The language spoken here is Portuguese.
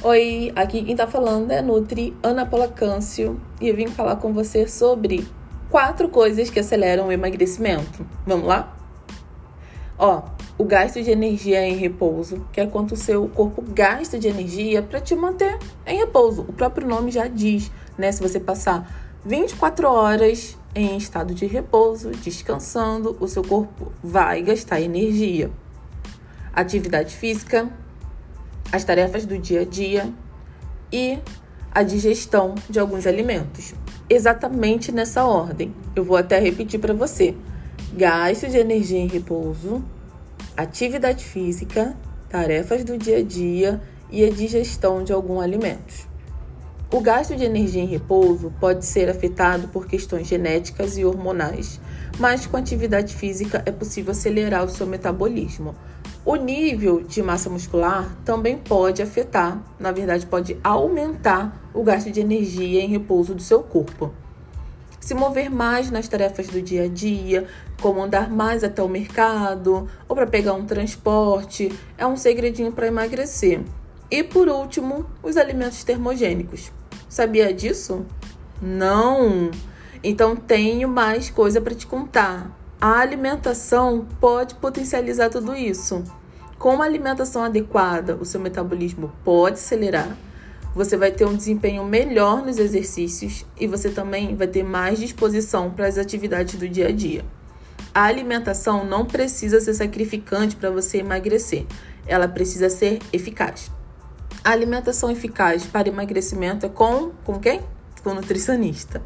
Oi, aqui quem tá falando é a Nutri Ana Paula Câncio e eu vim falar com você sobre quatro coisas que aceleram o emagrecimento. Vamos lá? Ó, o gasto de energia em repouso, que é quanto o seu corpo gasta de energia para te manter em repouso. O próprio nome já diz, né? Se você passar 24 horas em estado de repouso, descansando, o seu corpo vai gastar energia. Atividade física, as tarefas do dia a dia e a digestão de alguns alimentos. Exatamente nessa ordem. Eu vou até repetir para você: gasto de energia em repouso, atividade física, tarefas do dia a dia e a digestão de alguns alimentos. O gasto de energia em repouso pode ser afetado por questões genéticas e hormonais, mas com atividade física é possível acelerar o seu metabolismo. O nível de massa muscular também pode afetar, na verdade, pode aumentar o gasto de energia em repouso do seu corpo. Se mover mais nas tarefas do dia a dia, como andar mais até o mercado ou para pegar um transporte, é um segredinho para emagrecer. E por último, os alimentos termogênicos. Sabia disso? Não! Então tenho mais coisa para te contar. A alimentação pode potencializar tudo isso. Com uma alimentação adequada, o seu metabolismo pode acelerar. Você vai ter um desempenho melhor nos exercícios e você também vai ter mais disposição para as atividades do dia a dia. A alimentação não precisa ser sacrificante para você emagrecer, ela precisa ser eficaz. A alimentação eficaz para emagrecimento é com, com quem? Com nutricionista.